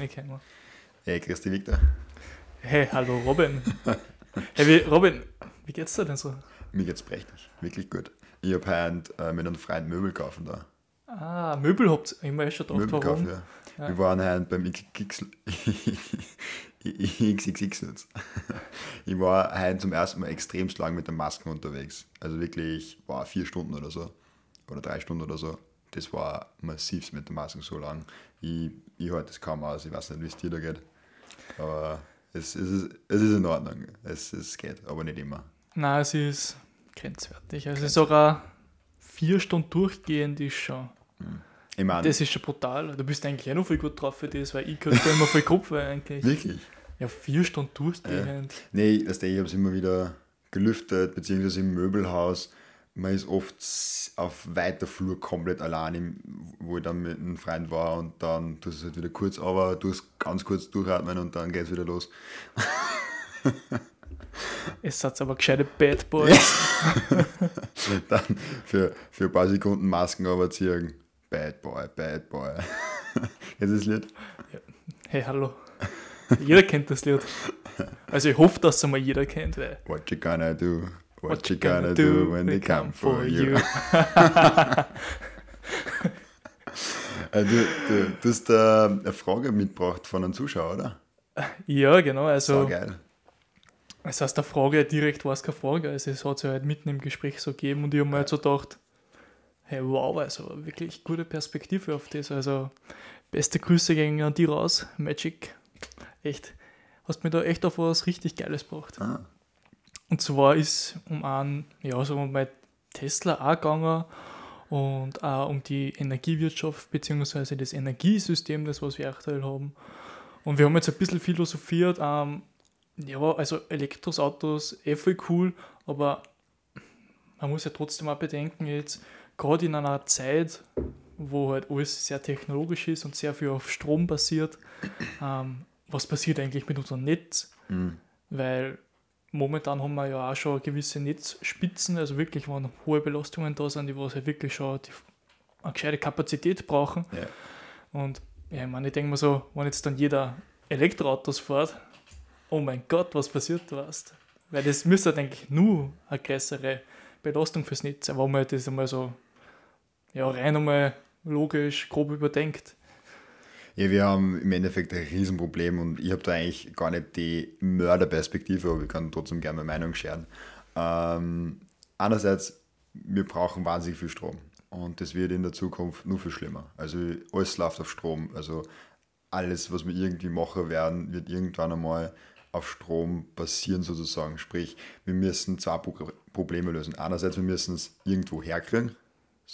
reingekommen. Hey, grüß dich, Victor. Hey, hallo Robin. hey, wie, Robin, wie geht's dir denn so? Mir geht's prächtig, wirklich gut. Ich habe heute äh, mit einem Freund Möbel kaufen da. Ah, Möbel habt ihr immer schon gedacht, Möbel kaufen, ja. Ja. Wir waren heute beim XXX XXX jetzt. Ich war heute zum ersten Mal extremst lang mit der Maske unterwegs. Also wirklich, war vier Stunden oder so. Oder drei Stunden oder so. Das war massivst mit der Maske so lang. Ich, ich halte das kaum aus. Ich weiß nicht, wie es dir da geht. Aber es, es, ist, es ist in Ordnung. Es, es geht, aber nicht immer. Nein, es ist grenzwertig. Also sogar vier Stunden durchgehend ist schon. Ich meine, Das ist schon brutal. Du bist eigentlich auch noch viel gut drauf für das, weil ich könnte immer viel Kopf eigentlich. wirklich. Ja, vier Stunden durchgehend. Nee, das ich habe es immer wieder gelüftet, beziehungsweise im Möbelhaus. Man ist oft auf weiter Flur komplett allein, wo ich dann mit einem Freund war und dann tust du es halt wieder kurz, aber du hast ganz kurz durchatmen und dann geht es wieder los. Es hat aber gescheite Bad Boys. Dann für, für ein paar Sekunden Masken überziehen. Bad Boy, Bad Boy. Jetzt ist das Lied? Hey, hallo. Jeder kennt das Lied. Also ich hoffe, dass es einmal jeder kennt, weil What you gonna do? What, What you gonna, do when they come for you? Äh, du, du, du hast äh, eine Frage mitgebracht von einem Zuschauer, oder? Ja, genau. So Also, geil. es heißt, der Frage direkt war es keine Frage. Also, es hat sich halt mitten im Gespräch so gegeben und ich habe mir halt so gedacht, hey, wow, also wirklich gute Perspektive auf das. Also, beste Grüße gehen an die raus, Magic. Echt, hast mir da echt auf was richtig Geiles gebracht. Ah. Und zwar ist um einen, ja, so um mein Tesla auch gegangen und auch um die Energiewirtschaft bzw. das Energiesystem, das was wir aktuell haben. Und wir haben jetzt ein bisschen philosophiert, ähm, ja, also Elektroautos, eh voll cool, aber man muss ja trotzdem auch bedenken, jetzt gerade in einer Zeit, wo halt alles sehr technologisch ist und sehr viel auf Strom basiert, ähm, was passiert eigentlich mit unserem Netz? Mhm. Weil momentan haben wir ja auch schon gewisse Netzspitzen, also wirklich, wenn hohe Belastungen da sind, die was halt wirklich schon die, eine gescheite Kapazität brauchen. Ja. Und ja, ich meine, ich denke mir so, wenn jetzt dann jeder Elektroautos fährt, oh mein Gott, was passiert da erst? Weil das müsste denke ich, nur eine größere Belastung fürs Netz sein, wenn man das einmal so ja, rein einmal logisch, grob überdenkt. Ja, wir haben im Endeffekt ein Riesenproblem und ich habe da eigentlich gar nicht die Mörderperspektive, aber ich kann trotzdem gerne meine Meinung scheren. Ähm, einerseits, wir brauchen wahnsinnig viel Strom und das wird in der Zukunft nur viel schlimmer. Also alles läuft auf Strom. Also alles, was wir irgendwie machen werden, wird irgendwann einmal auf Strom basieren sozusagen. Sprich, wir müssen zwei Pro Probleme lösen. Einerseits, wir müssen es irgendwo herkriegen,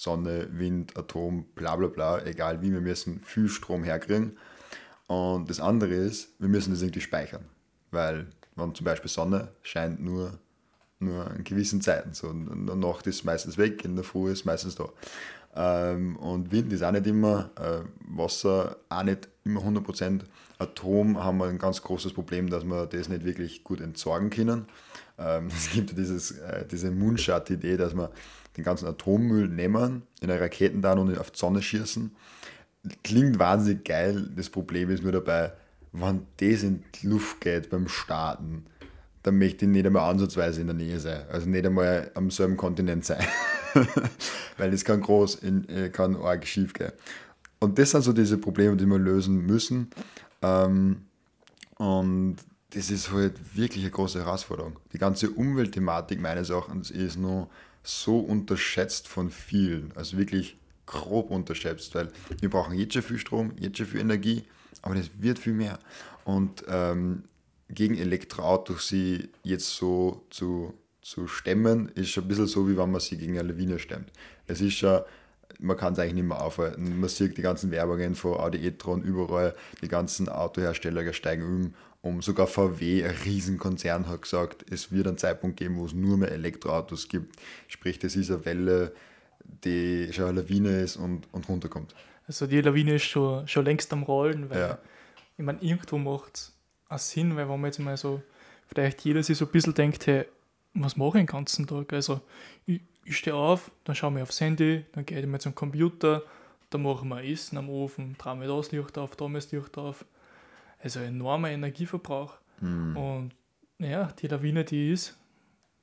Sonne, Wind, Atom, bla bla bla, egal wie, wir müssen viel Strom herkriegen. Und das andere ist, wir müssen das irgendwie speichern. Weil, wenn zum Beispiel Sonne scheint nur, nur an gewissen Zeiten. So, in der Nacht ist meistens weg, in der Früh ist meistens da. Ähm, und Wind ist auch nicht immer, äh, Wasser auch nicht immer 100%. Atom haben wir ein ganz großes Problem, dass wir das nicht wirklich gut entsorgen können. Ähm, es gibt ja dieses, äh, diese Moonshot-Idee, dass wir den ganzen Atommüll nehmen, in eine Raketen dann und auf die Sonne schießen. Klingt wahnsinnig geil. Das Problem ist nur dabei, wenn das in die Luft geht beim Starten, dann möchte ich nicht einmal ansatzweise in der Nähe sein. Also nicht einmal am selben Kontinent sein. Weil das kann groß, in, äh, kann arg schief gehen. Und das sind so diese Probleme, die wir lösen müssen. Ähm, und das ist halt wirklich eine große Herausforderung. Die ganze Umweltthematik meines Erachtens ist nur so unterschätzt von vielen. Also wirklich grob unterschätzt, weil wir brauchen jetzt schon viel Strom, jetzt schon viel Energie, aber das wird viel mehr. Und ähm, gegen Elektroautos sie jetzt so zu, zu stemmen, ist schon ein bisschen so, wie wenn man sie gegen eine Lawine stemmt. Es ist schon, man kann es eigentlich nicht mehr aufhalten. Man sieht die ganzen Werbungen von Audi e-tron überall, die ganzen Autohersteller steigen um, um sogar VW, ein Riesenkonzern, hat gesagt, es wird einen Zeitpunkt geben, wo es nur mehr Elektroautos gibt. Sprich, das ist eine Welle, die schon eine Lawine ist und, und runterkommt. Also die Lawine ist schon, schon längst am Rollen, weil Ja. ich meine, irgendwo macht es Sinn, weil wenn man jetzt mal so, vielleicht jeder sich so ein bisschen denkt, hey, was mache ich den ganzen Tag? Also ich, ich stehe auf, dann schaue ich aufs Handy, dann gehe ich mal zum Computer, dann mache ich mir Essen am Ofen, traue mir das Licht auf, da mir das Licht auf. Also enormer Energieverbrauch. Mhm. Und ja, die Lawine, die ist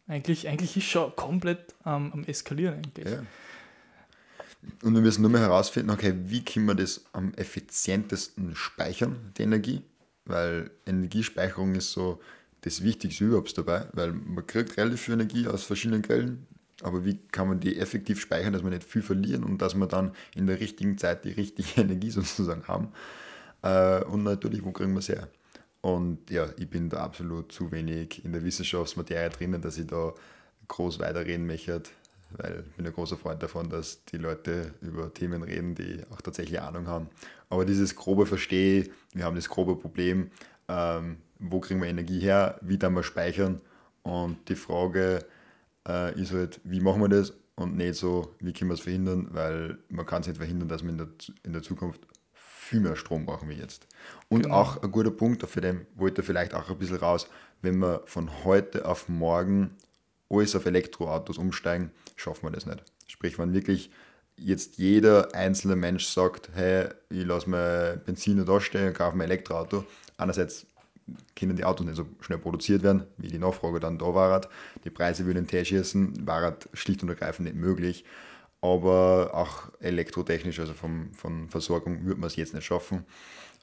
eigentlich, eigentlich ist schon komplett ähm, am Eskalieren eigentlich. Ja. Und wir müssen nur mehr herausfinden, okay, wie können wir das am effizientesten speichern, die Energie? Weil Energiespeicherung ist so das Wichtigste überhaupt dabei, weil man kriegt relativ viel Energie aus verschiedenen Quellen, aber wie kann man die effektiv speichern, dass wir nicht viel verlieren und dass wir dann in der richtigen Zeit die richtige Energie sozusagen haben? Äh, und natürlich, wo kriegen wir es her? Und ja, ich bin da absolut zu wenig in der Wissenschaftsmaterie drinnen, dass ich da groß weiterreden möchte, weil ich bin ein großer Freund davon, dass die Leute über Themen reden, die auch tatsächlich Ahnung haben. Aber dieses grobe Verstehe, wir haben das grobe Problem, ähm, wo kriegen wir Energie her, wie dann wir speichern und die Frage äh, ist halt, wie machen wir das und nicht so, wie können wir es verhindern, weil man kann es nicht verhindern, dass wir in der, in der Zukunft viel mehr Strom brauchen wie jetzt. Und Genau. auch ein guter Punkt, für den wollte ich vielleicht auch ein bisschen raus, wenn wir von heute auf morgen alles auf Elektroautos umsteigen, schaffen wir das nicht. Sprich, wenn wirklich jetzt jeder einzelne Mensch sagt, hey, ich lasse mein Benziner da stehen und kaufe mein Elektroauto, einerseits können die Autos nicht so schnell produziert werden, wie die Nachfrage dann da war. Die Preise würden in den schießen, war schlicht und ergreifend nicht möglich. Aber auch elektrotechnisch, also vom, von Versorgung, würde man es jetzt nicht schaffen.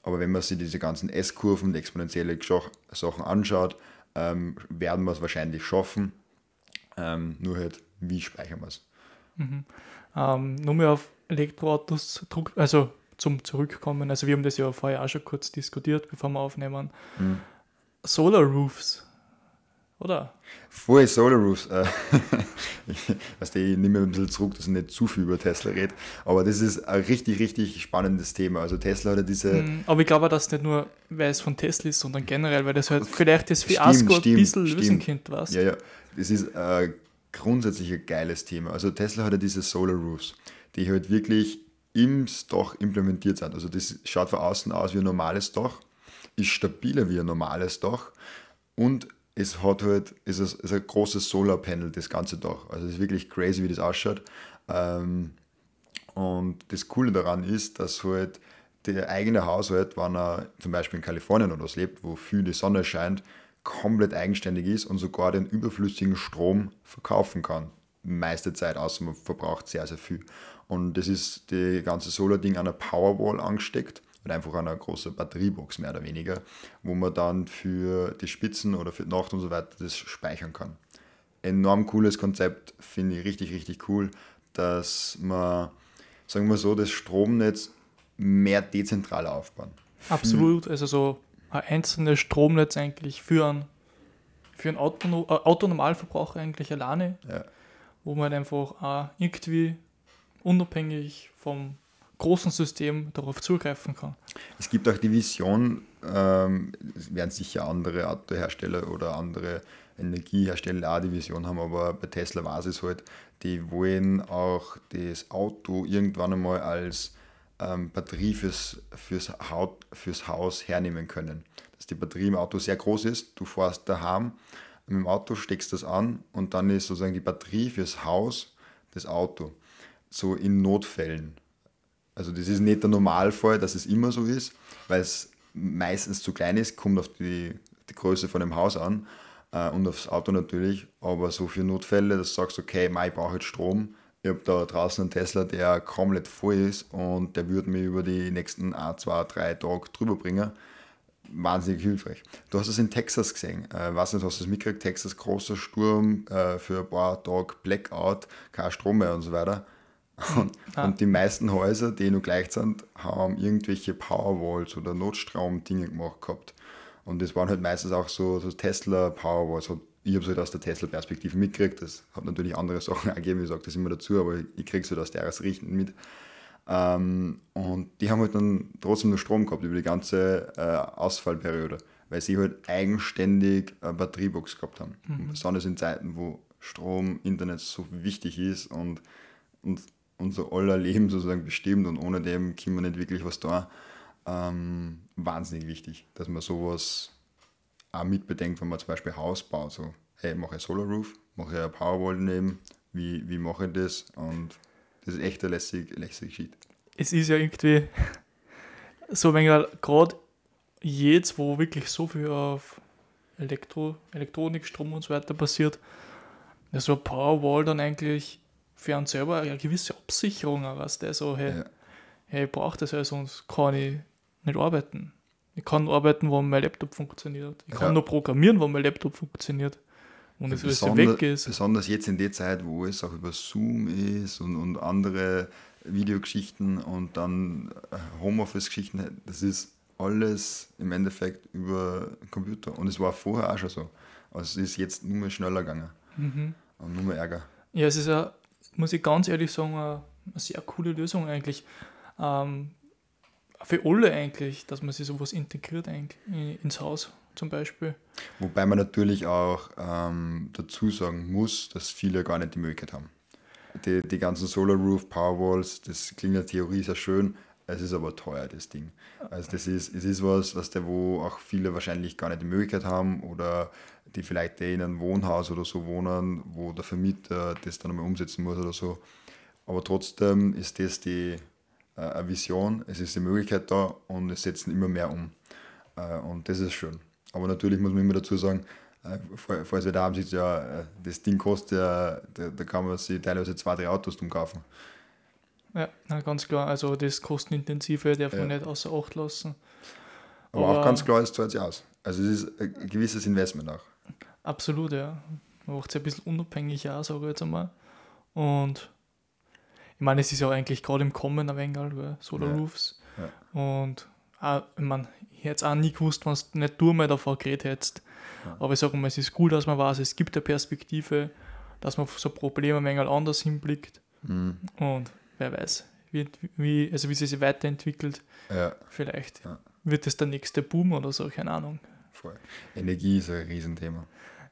Aber wenn man sich diese ganzen S-Kurven, die exponentielle Sachen anschaut, ähm, werden wir es wahrscheinlich schaffen. Ähm, nur halt, wie speichern wir es? Ähm, nur mehr auf Elektroautos, Druck, also zum Zurückkommen. Also wir haben das ja vorher auch schon kurz diskutiert, bevor wir aufnehmen. Solar Roofs, oder? Voll Solar Roofs. Äh, weißt du, ich nehme ein bisschen zurück, dass ich nicht zu viel über Tesla rede. Aber das ist ein richtig, richtig spannendes Thema. Also Tesla hat ja diese. Mhm, Aber ich glaube, auch, dass nicht nur, weil es von Tesla ist, sondern generell, weil das halt vielleicht das Fiasko ein stimmt, bisschen lösen stimmt. könnte, was? Ja, ja. Das ist ein grundsätzlich ein geiles Thema. Also Tesla hat ja diese Solar Roofs, die halt wirklich im Dach implementiert sind. Also das schaut von außen aus wie ein normales Dach, ist stabiler wie ein normales Dach und es hat halt, es ist, ein großes Solarpanel, das ganze Dach. Also es ist wirklich crazy, wie das ausschaut. Ähm, und das Coole daran ist, dass halt der eigene Haushalt, wenn er zum Beispiel in Kalifornien oder so lebt, wo viel die Sonne scheint, komplett eigenständig ist und sogar den überflüssigen Strom verkaufen kann. Meiste Zeit, außer man verbraucht sehr, sehr viel. Und das ist die ganze Solar-Ding an einer Powerwall angesteckt oder einfach an einer großen Batteriebox mehr oder weniger, wo man dann für die Spitzen oder für die Nacht und so weiter das speichern kann enorm cooles Konzept, finde ich richtig, richtig cool, dass man, sagen wir so, das Stromnetz mehr dezentral aufbauen. Absolut, also so ein einzelnes Stromnetz eigentlich für einen, für einen Autono äh, Autonormalverbraucher eigentlich alleine, Ja. wo man halt einfach auch irgendwie unabhängig vom großen System darauf zugreifen kann. Es gibt auch die Vision, ähm, es werden sicher andere Autohersteller oder andere Energiehersteller auch die Vision haben, aber bei Tesla war es halt, die wollen auch das Auto irgendwann einmal als ähm, Batterie fürs, fürs, Haut, fürs Haus hernehmen können. Dass die Batterie im Auto sehr groß ist, du fährst daheim mit dem Auto, steckst das an und dann ist sozusagen die Batterie fürs Haus das Auto. So in Notfällen. Also das ist nicht der Normalfall, dass es immer so ist, weil es meistens zu klein ist, kommt auf die, die Größe von dem Haus an äh, und aufs Auto natürlich. Aber so für Notfälle, dass du sagst, okay, mei, ich brauche jetzt Strom. Ich habe da draußen einen Tesla, der komplett voll ist und der würde mir über die nächsten 1, 2, 3 Tage drüber bringen. Wahnsinnig hilfreich. Du hast es in Texas gesehen. Äh, weiß nicht, hast du es mitgekriegt? Texas, großer Sturm, äh, für ein paar Tage Blackout, kein Strom mehr und so weiter. Und, Ah. und die meisten Häuser, die noch gleich sind, haben irgendwelche Powerwalls oder Notstrom-Dinge gemacht gehabt. Und das waren halt meistens auch so, so Tesla Powerwalls. Und Ich habe es halt aus der Tesla-Perspektive mitgekriegt. Das hat natürlich andere Sachen ergeben, ich sage das immer dazu, aber ich kriege es halt aus der Richten mit. Ähm, und die haben halt dann trotzdem noch Strom gehabt über die ganze äh, Ausfallperiode, weil sie halt eigenständig eine Batteriebox gehabt haben. Und besonders in Zeiten, wo Strom, Internet so wichtig ist und, und unser aller Leben sozusagen bestimmt und ohne dem können wir nicht wirklich was da. Ähm, wahnsinnig wichtig, dass man sowas auch mitbedenkt, wenn man zum Beispiel Haus baut. So, hey, mache ich Solar Roof, mache ich eine Powerwall daneben, wie, wie mache ich das? Und das ist echt eine lässige, lässige Geschichte. Es ist ja irgendwie so, wenn gerade jetzt, wo wirklich so viel auf Elektro, Elektronik, Strom und so weiter passiert, ja, so ein Powerwall dann eigentlich für einen selber eine gewisse Absicherung, was der so, hey, Ja. hey ich brauche das ja, sonst kann ich nicht arbeiten. Ich kann arbeiten, wo mein Laptop funktioniert. Ich kann Ja. nur programmieren, wo mein Laptop funktioniert. Und es alles weg ist. Besonders jetzt in der Zeit, wo es auch über Zoom ist und, und andere Videogeschichten und dann äh, Homeoffice-Geschichten, das ist alles im Endeffekt über Computer. Und es war vorher auch schon so. Also es ist jetzt nur mehr schneller gegangen Mhm. und nur mehr Ärger. Ja, es ist ja, muss ich ganz ehrlich sagen, eine, sehr coole Lösung eigentlich. Ähm, für alle eigentlich, dass man sich sowas integriert ins Haus zum Beispiel. Wobei man natürlich auch ähm, dazu sagen muss, dass viele gar nicht die Möglichkeit haben. Die, die ganzen Solar Roof, Powerwalls, das klingt in der Theorie sehr schön, es ist aber teuer, das Ding. Also das ist, es ist was, was der, wo auch viele wahrscheinlich gar nicht die Möglichkeit haben oder die vielleicht in einem Wohnhaus oder so wohnen, wo der Vermieter das dann einmal umsetzen muss oder so. Aber trotzdem ist das die äh, Vision, es ist die Möglichkeit da und es setzen immer mehr um. Äh, und das ist schön. Aber natürlich muss man immer dazu sagen, äh, fall- falls wir da haben, sieht ja, äh, das Ding kostet ja, da, da kann man sich teilweise zwei, drei Autos drum kaufen. Ja, ganz klar. Also das Kostenintensive darf man Ja. nicht außer Acht lassen. Aber, auch Aber- ganz klar, es zahlt sich aus. Also es ist ein gewisses Investment auch. Absolut, ja. Man macht es ein bisschen unabhängig auch, sage ich jetzt einmal. Und ich meine, es ist ja eigentlich gerade im Kommen ein wenig, gell, Solar Ja. Roofs. Und auch, ich meine, ich hätte es auch nie gewusst, wenn du nicht du mal davon geredet hättest. Ja. Aber ich sage mal, es ist gut, dass man weiß, es gibt eine Perspektive, dass man auf so Probleme ein wenig anders hinblickt. Mhm. Und wer weiß, wie, wie, also wie sie sich weiterentwickelt, Ja, vielleicht Ja. wird es der nächste Boom oder so, keine Ahnung. voll. Energie ist ein Riesenthema.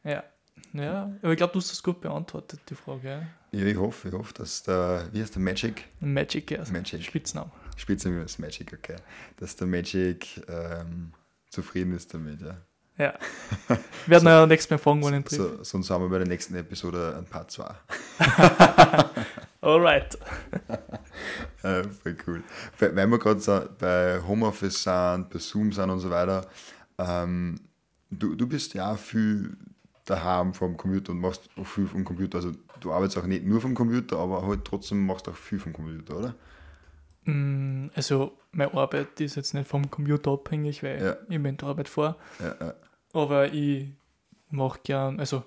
Ja, ja aber ich glaube, du hast das gut beantwortet, die Frage. Ja? Ich hoffe, ich hoffe, dass der, wie heißt der Magic? Magic, ja. Magic. Spitzname. Spitznamen ist Magic, okay. Dass der Magic ähm, zufrieden ist damit, ja. Ja. Werden wir ja nächstes Mal fragen, wann ich ihn treffe. So, sonst haben wir bei der nächsten Episode ein Part 2. Alright. Äh, voll cool. Weil wir gerade so bei Homeoffice sind, bei Zoom sind und so weiter, ähm, du, du bist ja auch viel daheim vom Computer und machst auch viel vom Computer. Also du arbeitest auch nicht nur vom Computer, aber halt trotzdem machst du auch viel vom Computer, oder? Mm, Also, meine Arbeit ist jetzt nicht vom Computer abhängig, weil Ja. ich mit der Arbeit fahre. Ja, ja. Aber ich mache gern, also,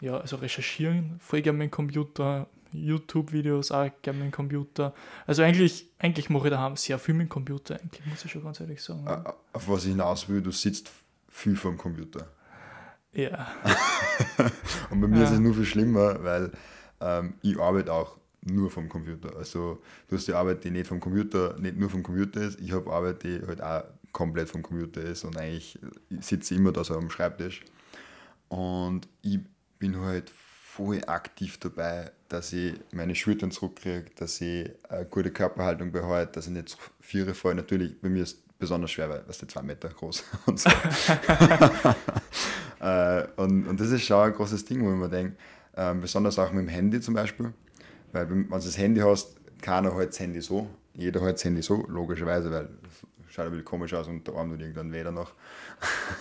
ja, also recherchieren voll gern mit dem Computer, YouTube-Videos auch gern mit dem Computer. Also, eigentlich, eigentlich mache ich daheim sehr viel mit dem Computer, eigentlich, muss ich schon ganz ehrlich sagen. Ja. Äh, Auf was ich hinaus will, du sitzt viel vom Computer. ja. Und bei mir Ja. ist es nur viel schlimmer, weil ähm, ich arbeite auch nur vom Computer. Also du hast die Arbeit, die nicht vom Computer, nicht nur vom Computer ist. Ich habe Arbeit, die halt auch komplett vom Computer ist und eigentlich ich sitze immer da so am Schreibtisch. Und ich bin halt voll aktiv dabei, dass ich meine Schultern zurückkriege, dass ich eine gute Körperhaltung behalte, dass ich nicht zu Viere falle. Natürlich, bei mir ist es besonders schwer, weil es zwei Meter groß und so. Äh, und, und das ist schon ein großes Ding, wo ich mir denke, ähm, besonders auch mit dem Handy zum Beispiel, weil wenn, du das Handy hast, keiner hält das Handy so, jeder hält das Handy so, logischerweise, weil schaut ein bisschen komisch aus und der Arm tut irgendwann weh danach.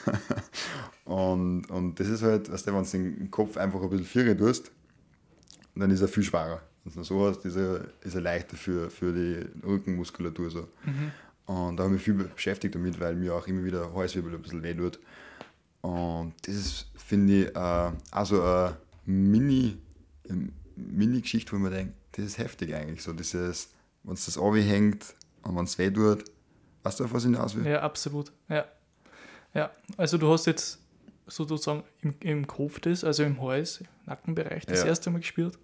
und, und das ist halt, weißt du, wenn du den Kopf einfach ein bisschen vierer tust, dann ist er viel schwerer. Wenn du so hast, ist er, ist er leichter für, für die Rückenmuskulatur. So. Mhm. Und da habe ich mich viel beschäftigt damit, weil mir auch immer wieder Halswirbel ein bisschen weh tut. Und das ist, finde ich, äh, also eine Mini, Mini-Geschichte, wo man denkt, das ist heftig eigentlich. So dieses, wenn es das hängt und wenn es weh tut, weißt du, auf was ich hinaus will? Ja, absolut. Ja. ja. Also du hast jetzt sozusagen im, im Kopf das, also im Hals, Nackenbereich, das Ja. erste Mal gespürt.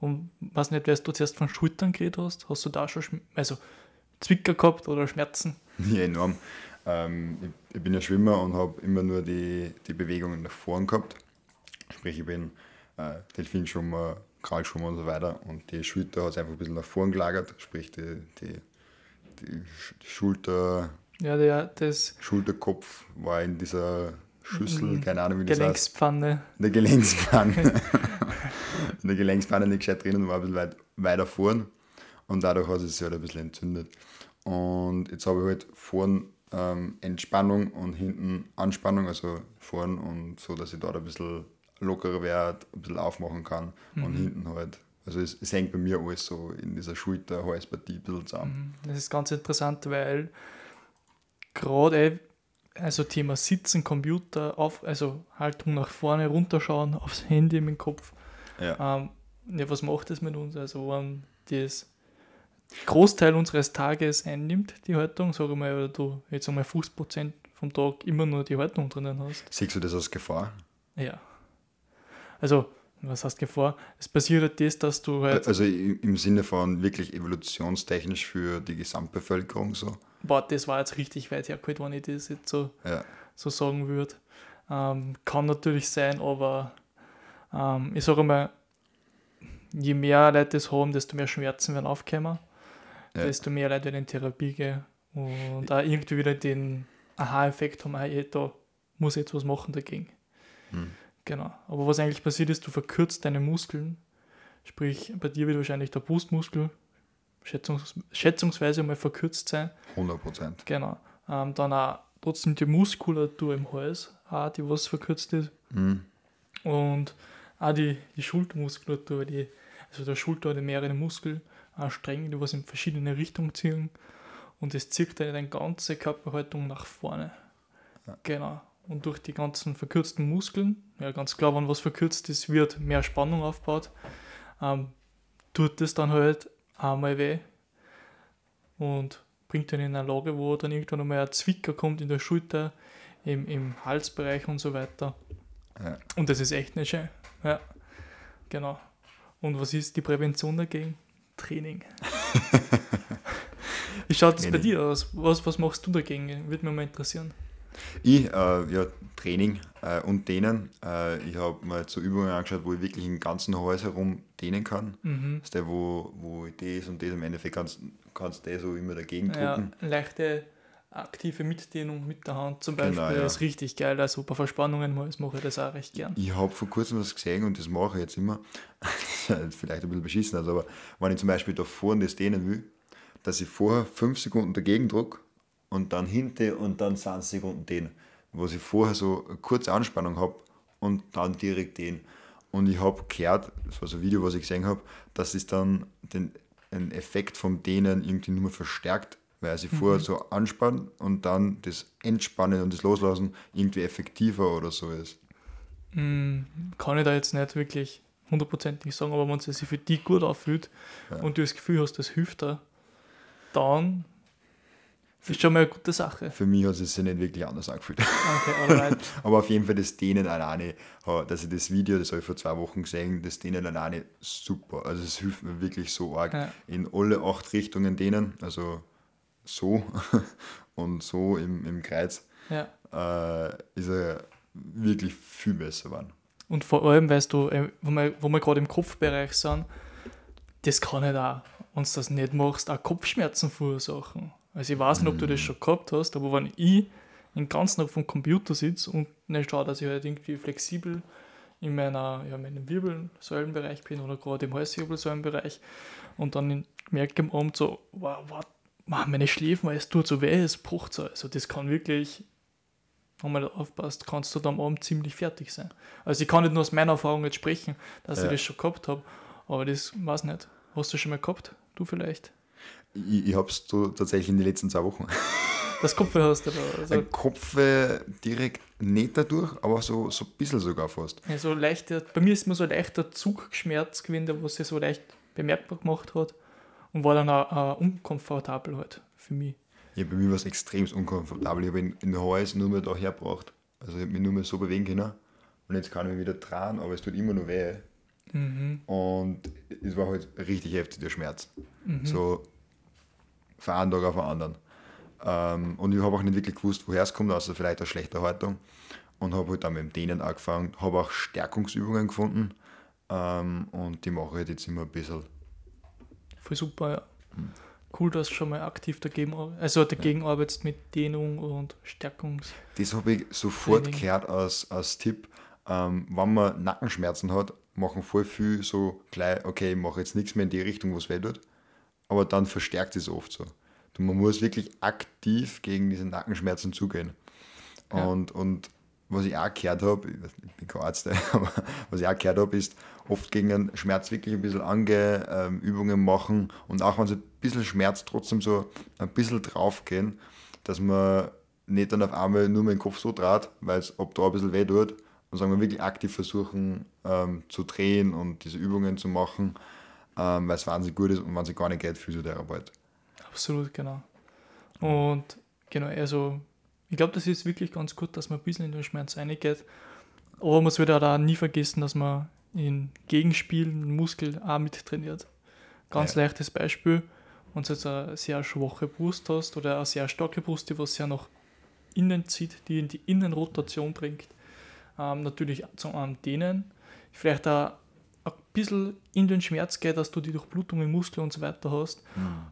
Und was nicht, weißt du zuerst von Schultern geredet hast, hast du da schon Schm- also Zwicker gehabt oder Schmerzen? Ja, enorm. Ähm, ich, ich bin ja Schwimmer und habe immer nur die, die Bewegungen nach vorn gehabt. Sprich, ich bin äh, Delfinschwimmer, Kralschwimmer und so weiter. Und die Schulter hat einfach ein bisschen nach vorn gelagert. Sprich, die, die Schulter, Ja, der, das Schulterkopf war in dieser Schüssel, Mhm. keine Ahnung, wie das heißt. Gelenkspfanne. In der Gelenkspfanne. in der Gelenkspfanne nicht gescheit drinnen, war ein bisschen weit, weiter vorn. Und dadurch hat es sich halt ein bisschen entzündet. Und jetzt habe ich halt vorn, äh, ähm, Entspannung und hinten Anspannung, also vorn und so, dass ich dort ein bisschen lockerer werde, ein bisschen aufmachen kann und hinten halt. Also es, es hängt bei mir alles so in dieser Schulter-Halspartie ein bisschen zusammen. Das ist ganz interessant, weil gerade also Thema Sitzen, Computer, auf, also Haltung nach vorne, runterschauen, aufs Handy im Kopf. Ja. Ähm, ja, was macht das mit uns? Also wenn das Großteil unseres Tages einnimmt, die Haltung, sage ich mal, oder du jetzt einmal 50% vom Tag immer nur die Haltung drinnen hast. Siehst du das als Gefahr? Ja. Also, was heißt Gefahr? Es passiert halt das, dass du halt, Also im Sinne von wirklich evolutionstechnisch für die Gesamtbevölkerung so. boah, das war jetzt richtig weit hergeholt, wenn ich das jetzt so Ja. so sagen würde. Ähm, kann natürlich sein, aber ähm, ich sage mal, je mehr Leute das haben, desto mehr Schmerzen werden aufkommen, Ja. desto mehr Leute werden in Therapie gehen und auch irgendwie wieder den Aha-Effekt haben, hey, da muss ich jetzt was machen dagegen. Hm. Genau. Aber was eigentlich passiert ist, du verkürzt deine Muskeln, sprich bei dir wird wahrscheinlich der Brustmuskel schätzungs schätzungsweise mal verkürzt sein. 100 Prozent. Genau. Ähm, dann auch trotzdem die Muskulatur im Hals, auch die was verkürzt ist. Mhm. Und auch die, die Schultermuskulatur, die, also der Schulter hat mehrere Muskelstränge, die was in verschiedene Richtungen ziehen. Und das zieht deine ganze Körperhaltung nach vorne. Ja. Genau. Und durch die ganzen verkürzten Muskeln, ja ganz klar, wenn was verkürzt ist, wird mehr Spannung aufgebaut. Ähm, tut das dann halt einmal weh und bringt dann in eine Lage, wo dann irgendwann einmal ein Zwicker kommt in der Schulter, im, im Halsbereich und so weiter. Ja. Und das ist echt nicht schön. Ja, genau. Und was ist die Prävention dagegen? Training. Wie schaut es bei dir aus? Was, was machst du dagegen? Würde mich mal interessieren. Ich, äh, ja, Training äh, und Dehnen. Äh, ich habe mir zu Übungen angeschaut, wo ich wirklich den ganzen Hals herum dehnen kann. Mhm. Das ist der, wo, wo ich das und das im Endeffekt kannst, kannst du so immer dagegen Ja, drücken. leichte aktive Mitdehnung mit der Hand zum Beispiel Genau, ja. ist richtig geil. Also bei Verspannungen das mache ich das auch recht gern. Ich habe vor kurzem was gesehen und das mache ich jetzt immer. Vielleicht ein bisschen beschissen, also, aber wenn ich zum Beispiel da vorne das dehnen will, dass ich vorher 5 Sekunden dagegen drücke und dann hinter und dann 20 Sekunden dehnen. Was ich vorher so eine kurze Anspannung habe und dann direkt dehnen. Und ich habe gehört, das war so ein Video, was ich gesehen habe, dass es dann den, den Effekt vom Dehnen irgendwie nur verstärkt, weil er sich vorher so anspannt und dann das Entspannen und das Loslassen irgendwie effektiver oder so ist. Mm, kann ich da jetzt nicht wirklich hundertprozentig sagen, aber wenn es sich für dich gut anfühlt Ja. und du das Gefühl hast, das hilft dir, dann ist schon mal eine gute Sache. Für mich hat es sich nicht wirklich anders angefühlt. Okay. Aber auf jeden Fall das Dehnen alleine, dass ich das Video, das habe ich vor zwei Wochen gesehen, das Dehnen alleine super. Also es hilft mir wirklich so arg. Ja. In alle acht Richtungen dehnen, also so und so im, im Kreuz, Ja. äh, ist er wirklich viel besser geworden. Und vor allem, weißt du, äh, wo wir, wo wir gerade im Kopfbereich sind, das kann nicht auch, wenn du das nicht machst, auch Kopfschmerzen verursachen. Also ich weiß nicht, ob du das schon gehabt hast, aber wenn ich den ganzen Tag vom Computer sitze und nicht schaue, dass ich halt irgendwie flexibel in meiner, ja, meinem Wirbelsäulenbereich bin oder gerade im Halswirbelsäulenbereich und dann merke ich am Abend so, wow, wow, wow, meine Schläfen, es tut so weh, es pocht so. Also das kann wirklich, wenn man da aufpasst, kannst du dann am Abend ziemlich fertig sein. Also ich kann nicht nur aus meiner Erfahrung jetzt sprechen, dass Ja. ich das schon gehabt habe, aber das weiß nicht. Hast du schon mal gehabt? Du vielleicht? Ich, ich habe es so tatsächlich in den letzten zwei Wochen. Das Kopfweh hast du da. Also, Ein Kopf äh, direkt nicht dadurch, aber so, so ein bisschen sogar fast. ja, so leichter, bei mir ist mir so ein leichter Zugschmerz gewesen, der was sich so leicht bemerkbar gemacht hat und war dann auch äh, unkomfortabel halt für mich. Ja, bei mir war es extrem unkomfortabel. Ich habe in, in den Hals nur mehr da hergebracht. Also ich habe mich nur mehr so bewegen können. Und jetzt kann ich mich wieder dran, aber es tut immer noch weh. Mhm. Und es war halt richtig heftig der Schmerz. Mhm. So von einem Tag auf den anderen. Ähm, und ich habe auch nicht wirklich gewusst, woher es kommt, außer vielleicht eine schlechte Haltung. Und habe halt dann mit dem Dehnen angefangen. Habe auch Stärkungsübungen gefunden. Ähm, und die mache ich halt jetzt immer ein bisschen. Voll super, ja. Hm. Cool, dass du schon mal aktiv dagegen, also dagegen arbeitest mit Dehnung und Stärkungs. Das habe ich sofort Training. gehört als, als Tipp. Ähm, wenn man Nackenschmerzen hat, machen voll viel so gleich, okay, ich mache jetzt nichts mehr in die Richtung, wo es weh tut. Aber dann verstärkt es oft so. Man muss wirklich aktiv gegen diese Nackenschmerzen zugehen. Ja. Und, und was ich auch gehört habe, ich, bin kein Arzt, aber was ich auch gehört habe, ist oft gegen einen Schmerz wirklich ein bisschen ange, ähm, Übungen machen und auch wenn es ein bisschen Schmerz trotzdem so ein bisschen draufgehen, dass man nicht dann auf einmal nur dem Kopf so dreht, weil es ob da ein bisschen weh tut und sagen wir wirklich aktiv versuchen ähm, zu drehen und diese Übungen zu machen, ähm, weil es wahnsinnig gut ist und wenn sie gar nicht geht, Physiotherapeut. Absolut, genau. Und genau, also ich glaube, das ist wirklich ganz gut, dass man ein bisschen in den Schmerz reingeht. Aber man sollte auch nie vergessen, dass man in Gegenspielen Muskel auch mit trainiert. Ganz Ja. leichtes Beispiel, wenn du jetzt eine sehr schwache Brust hast oder eine sehr starke Brust, die was sehr nach innen zieht, die in die Innenrotation bringt. Ähm, natürlich zum einen dehnen, vielleicht auch bisschen in den Schmerz geht, dass du die Durchblutung im Muskel und so weiter hast.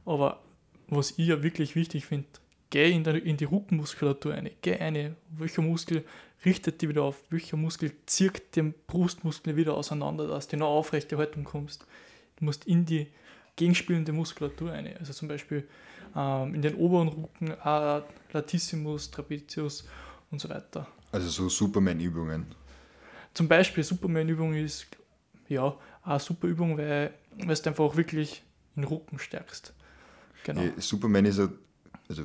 Aber was ich ja wirklich wichtig finde, geh in, der, in die Rückenmuskulatur eine, geh eine, welcher Muskel richtet die wieder auf, welcher Muskel zirkt den Brustmuskel wieder auseinander, dass du in eine aufrechte Haltung kommst. Du musst in die gegenspielende Muskulatur eine, also zum Beispiel ähm, in den oberen Rücken, äh, Latissimus, Trapezius und so weiter. Also so Superman-Übungen. Zum Beispiel Superman-Übung ist ja eine super Übung, weil, weil du einfach wirklich den Rücken stärkst. Genau. Ja, Superman ist ja, also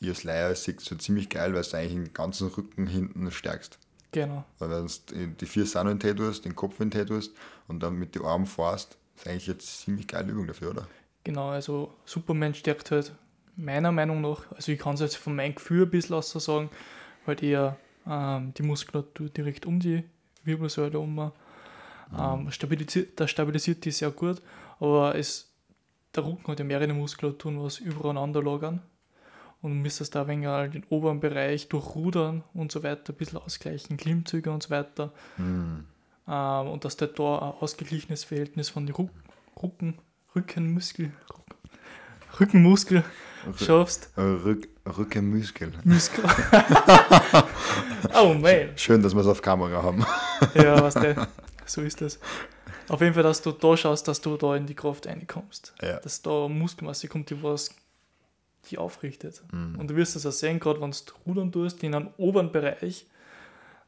ich als Leier sehe so ziemlich geil, weil du eigentlich den ganzen Rücken hinten stärkst. Genau. Weil wenn du die vier Sachen in den tust, den Kopf in den tust und dann mit den Armen fährst, ist eigentlich jetzt ziemlich geile Übung dafür, oder? Genau, also Superman stärkt halt meiner Meinung nach, also ich kann es jetzt von meinem Gefühl ein bisschen aus sagen, halt eher ähm, die Muskulatur direkt um die Wirbelsäule um. Ähm, stabilisiert, das stabilisiert die sehr gut, aber es, der Rücken hat ja mehrere Muskulaturen, was übereinander lagern und du müsstest da wenig halt den oberen Bereich durch Rudern und so weiter ein bisschen ausgleichen, Klimmzüge und so weiter. Hm. Ähm, und dass du da ein ausgeglichenes Verhältnis von den Ruck, Rücken, Rückenmuskel, Rückenmuskel schaffst. Äh, Rück, Rückenmuskel. Muskel. oh man. Schön, dass wir es auf Kamera haben. Ja, was der. So ist das. Auf jeden Fall, dass du da schaust, dass du da in die Kraft reinkommst. Ja. Dass da Muskelmasse kommt, die was die aufrichtet. Mhm. Und du wirst es auch sehen, gerade wenn du rudern tust, in einem oberen Bereich,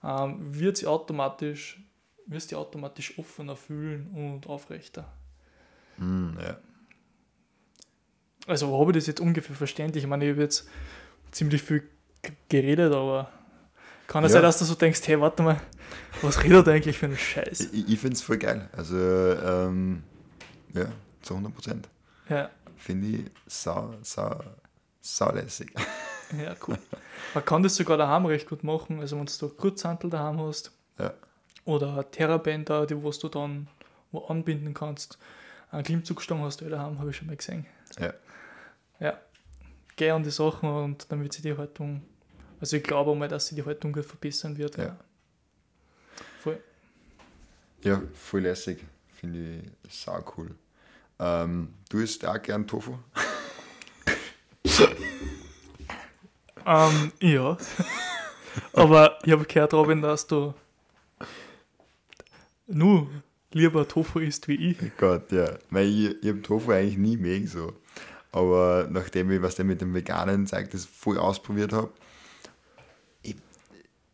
ähm, wird sie automatisch, wirst du automatisch offener fühlen und aufrechter. Hm, ja. Also habe ich das jetzt ungefähr verständlich. Ich meine, ich habe jetzt ziemlich viel geredet, aber kann es Ja. sein, dass du so denkst, hey, warte mal, was redet er eigentlich für einen Scheiß? Ich, ich finde es voll geil. Also, ähm, ja, zu 100 Prozent. Ja, Finde ich sau, sau, saulässig. ja, cool. Man kann das sogar daheim recht gut machen. Also wenn du Kurzhantel daheim hast Ja. oder Terrabänder, die was du dann wo anbinden kannst. Einen Klimmzugstangen hast du daheim, habe ich schon mal gesehen. Ja. Ja, geh an die Sachen und dann wird sich die Haltung, also ich glaube mal, dass sie die Haltung gut verbessern wird. Ja. Voll. Ja, voll lässig. Finde ich sau cool. Ähm, du isst auch gern Tofu? Ähm, ja. Aber ich habe gehört, Robin, dass du nur lieber Tofu isst wie ich. Gott, ja. Weil ich, ich habe Tofu eigentlich nie mögen so. Aber nachdem ich was der mit dem veganen Zeug das voll ausprobiert habe,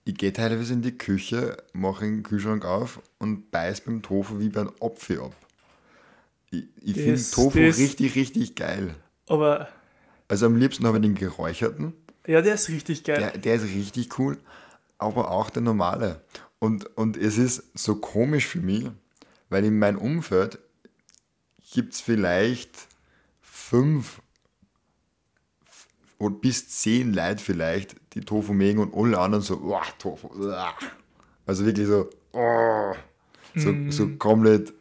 ich gehe teilweise in die Küche, mache den Kühlschrank auf und beiß beim Tofu wie beim Apfel ab. Ich, ich finde Tofu das- richtig, richtig geil. Aber Also am liebsten habe ich den geräucherten. ja, der ist richtig geil. Der, der ist richtig cool, aber auch der normale. Und, und es ist so komisch für mich, weil in meinem Umfeld gibt es vielleicht fünf oder bis zehn Leute vielleicht, die Tofu mögen und alle anderen so, oh, Tofu. uah." Also wirklich so, oh, so, so komplett äh,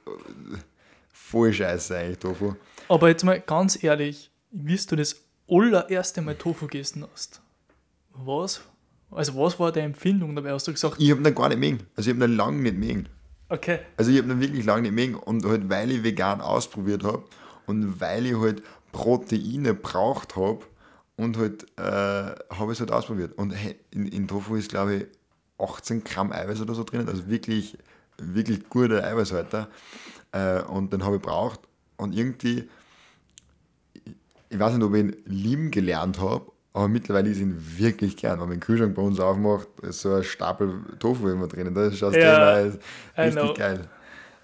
voll scheiße eigentlich Tofu. Aber jetzt mal ganz ehrlich, wie du das allererste Mal Tofu gegessen hast, was? Also was war deine Empfindung dabei? Hast du gesagt, Ich habe ihn gar nicht mögen. Also ich habe ihn lange nicht mögen. okay, Also ich habe ihn wirklich lange nicht mögen und halt weil ich vegan ausprobiert habe und weil ich halt Proteine braucht habe und halt äh, habe ich es halt ausprobiert. Und in, in Tofu ist glaube ich 18 Gramm Eiweiß oder so drin, also wirklich, wirklich guter Eiweißhalter. Äh, und den habe ich braucht und irgendwie ich weiß nicht, ob ich ihn lieben gelernt habe, aber mittlerweile ist ihn wirklich gern. Wenn man den Kühlschrank bei uns aufmacht, ist so ein Stapel Tofu immer drinnen. Das ist das Ja, Thema, ist richtig know. geil.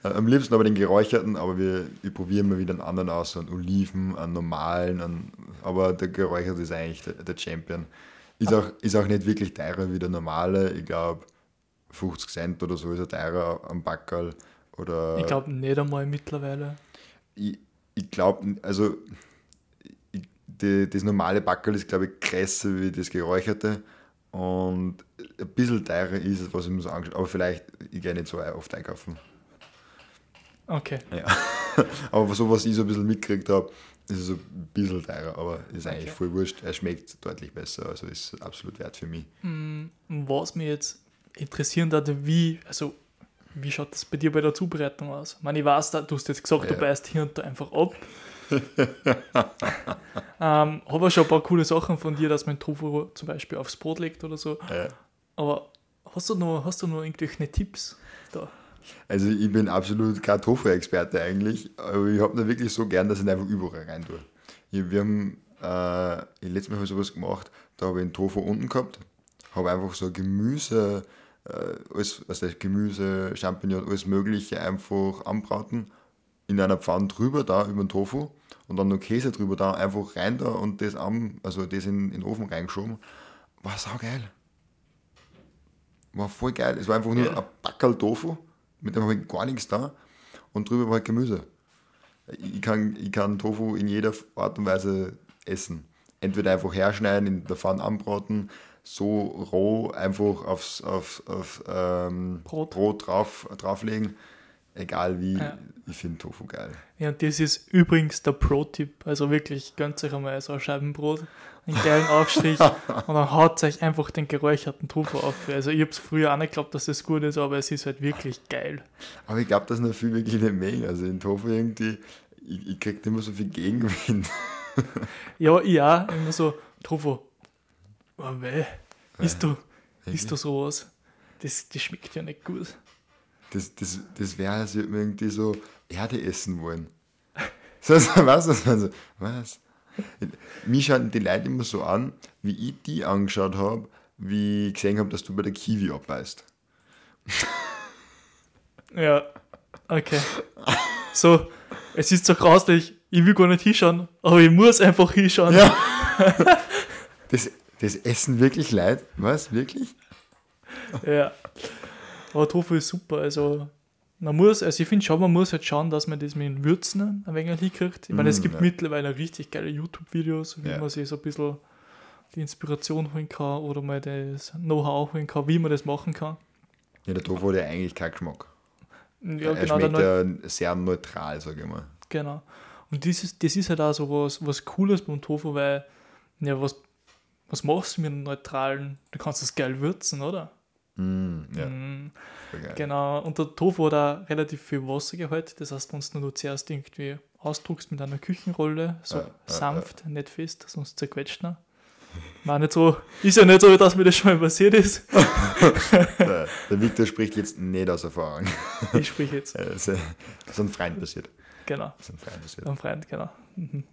Äh, Am liebsten aber den geräucherten, aber wir, wir probieren mal wieder einen anderen aus, so einen Oliven, einen normalen, einen, aber der geräucherte ist eigentlich der, der Champion. Ist auch, ist auch nicht wirklich teurer wie der normale, ich glaube 50 Cent oder so ist er teurer am Backerl. Oder Ich glaube nicht einmal mittlerweile. ich, ich glaube, also ich, die, das normale Backerl ist, glaube ich, größer wie das geräucherte. Und ein bisschen teurer ist es, was ich mir so angeschaut Aber vielleicht, ich gehe nicht so oft einkaufen. Okay. Ja. aber so, was ich so ein bisschen mitgekriegt habe, ist es ein bisschen teurer. Aber ist eigentlich Okay. voll wurscht. Er schmeckt deutlich besser. Also ist absolut wert für mich. Was mich jetzt interessieren würde, wie, also wie schaut das bei dir bei der Zubereitung aus? Ich meine, ich weiß, du hast jetzt gesagt, du Ja. beißt hier und da einfach ab. ähm, habe schon ein paar coole Sachen von dir, dass man Tofu zum Beispiel aufs Brot legt oder so. Ja. Aber hast du noch, hast du noch irgendwelche Tipps da? Also ich bin absolut kein Tofu-Experte eigentlich, aber ich habe ihn wirklich so gern, dass ich ihn einfach überall rein tue. Ich, wir haben, äh, letztes Mal sowas gemacht, da habe ich einen Tofu unten gehabt, habe einfach so Gemüse, äh, alles, was heißt Gemüse, Champignon, alles mögliche einfach anbraten, in einer Pfanne drüber da über den Tofu und dann noch Käse drüber da, einfach rein da und das am, also das in, in den Ofen reingeschoben. War saugeil. War voll geil. Es war einfach nur Ja. ein Backerl Tofu, mit dem habe ich gar nichts da und drüber war halt Gemüse. Ich kann, ich kann Tofu in jeder Art und Weise essen. Entweder einfach herschneiden, in der Pfanne anbraten, so roh einfach aufs, auf, auf ähm, Brot. Brot drauf, drauflegen. Egal wie, Ja. ich finde Tofu geil. Ja, und das ist übrigens der Pro-Tipp. Also wirklich, gönnt euch einmal so ein Scheibenbrot, einen geilen Aufstrich und dann haut euch einfach den geräucherten Tofu auf. Also ich habe es früher auch nicht geglaubt, dass das gut ist, aber es ist halt wirklich geil. Aber ich glaube, das ist noch viel wirklich nicht mehr. Also in Tofu irgendwie, ich, ich kriege immer so viel Gegenwind. Ja, ja, immer so, Tofu, oh weh, isst du, isst du sowas? Das, das schmeckt ja nicht gut. Das, das, das wäre, als würde man irgendwie so Erde essen wollen. So, so, was? Was? Was? Mich schauen die Leute immer so an, wie ich die angeschaut habe, wie ich gesehen habe, dass du bei der Kiwi abbeißt. Ja, okay. So, es ist so grauslich, ich will gar nicht hinschauen, aber ich muss einfach hinschauen. Ja. Das, das essen wirklich Leute? Was? Wirklich? Ja. Aber Tofu ist super. Also, man muss, also ich finde schon, man muss halt schauen, dass man das mit den Würzen ein wenig hinkriegt. Ich meine, es Mm, gibt ja. mittlerweile richtig geile YouTube-Videos, wie Ja. man sich so ein bisschen die Inspiration holen kann oder mal das Know-how holen kann, wie man das machen kann. Ja, der Tofu hat ja eigentlich keinen Geschmack. Ja, er genau, schmeckt ja sehr neutral, sage ich mal. genau. Und das ist, das ist halt auch so was, was Cooles beim Tofu, weil, ja, was, was machst du mit einem neutralen? Du kannst das geil würzen, oder? Mm, ja, Mm. Geil. Genau, und der Tofu hat auch relativ viel Wassergehalt. Das heißt, wenn du nur zuerst irgendwie ausdruckst mit einer Küchenrolle, so ja, sanft, nicht fest, sonst zerquetscht er. War nicht so, ist ja nicht so, dass mir das schon mal passiert ist. Der, der Victor spricht jetzt nicht aus Erfahrung. Ich sprich jetzt. Äh, Das ist das ist ein Freund passiert. Genau, Das ist ein Freund passiert. ein Freund, genau. Mhm.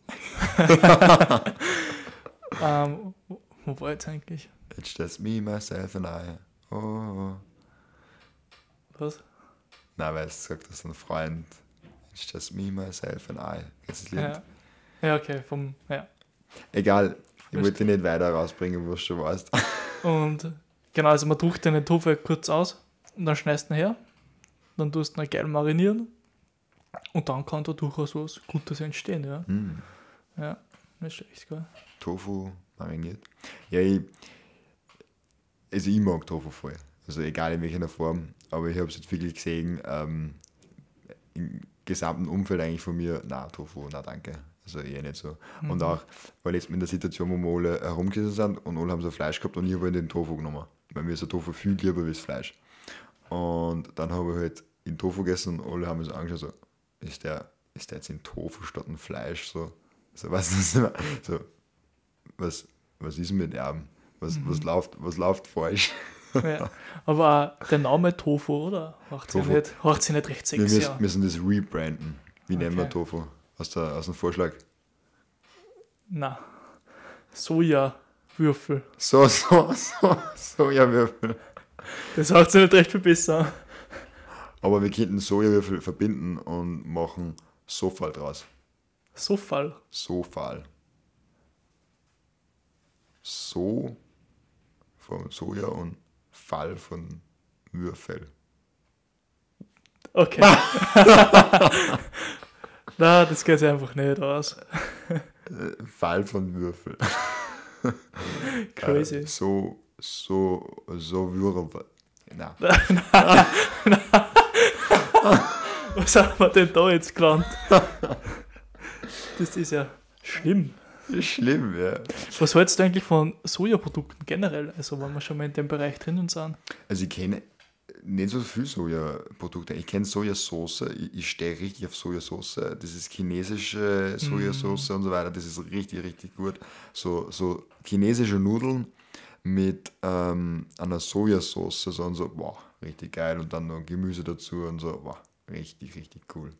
ähm, wo- wo war jetzt eigentlich? It's just me, myself and I. Oh, oh. Was? Na, weil es sagt, das ist ein Freund. It's just me, myself and I. Das Lied? Ja. ja, okay, vom, ja. Egal, ich Wurscht. wollte nicht weiter rausbringen, wo du schon warst. Und genau, also man druckt den Tofu kurz aus und dann schneidest du ihn her. Dann tust du ihn geil marinieren. Und dann kann da durchaus was Gutes entstehen, ja. Hm. Ja, nicht schlecht, gell? Tofu mariniert. Ja, ich, also ich mag Tofu voll. Also egal in welcher Form, aber ich habe es jetzt wirklich gesehen, ähm, im gesamten Umfeld eigentlich von mir, na Tofu, na danke. Also eher nicht so. Und auch, weil jetzt in der Situation, wo wir alle herumgesessen sind und alle haben so Fleisch gehabt und ich habe halt den Tofu genommen. Weil mir der Tofu viel lieber wie das Fleisch. Und dann habe ich halt den Tofu gegessen und alle haben mich so angeschaut, so, ist der, ist der jetzt in Tofu statt ein Fleisch? So, so was so, so, was, was ist mit Erben? Was, was, läuft, was läuft falsch? Ja. Aber der Name Tofu, oder? Macht sich nicht, macht sich nicht recht Wir sexy müssen, müssen das rebranden. Wie nennen wir Okay. Tofu? Aus, der, aus dem Vorschlag. Na. Sojawürfel. So, so, so, Sojawürfel. Das sagt sich nicht recht viel besser. Aber wir könnten Sojawürfel verbinden und machen Sofal draus. Sofal. Sofal. So von Soja und Fall von Würfel. Okay. Na, das geht sich einfach nicht aus. Äh, Fall von Würfel. Crazy. Äh, so, so, so Würfel. Na, Was haben wir denn da jetzt gelernt? Das ist ja schlimm. Schlimm, ja. Was hältst du eigentlich von Sojaprodukten generell? Also, wenn wir schon mal in dem Bereich drinnen sind. Also ich kenne nicht so viel Sojaprodukte. Ich kenne Sojasauce. Ich, ich stehe richtig auf Sojasauce. Das ist chinesische Sojasauce und so weiter. Das ist richtig, richtig gut. So, so chinesische Nudeln mit ähm, einer Sojasauce. So und so, boah, richtig geil. Und dann noch Gemüse dazu und so, boah, richtig, richtig cool.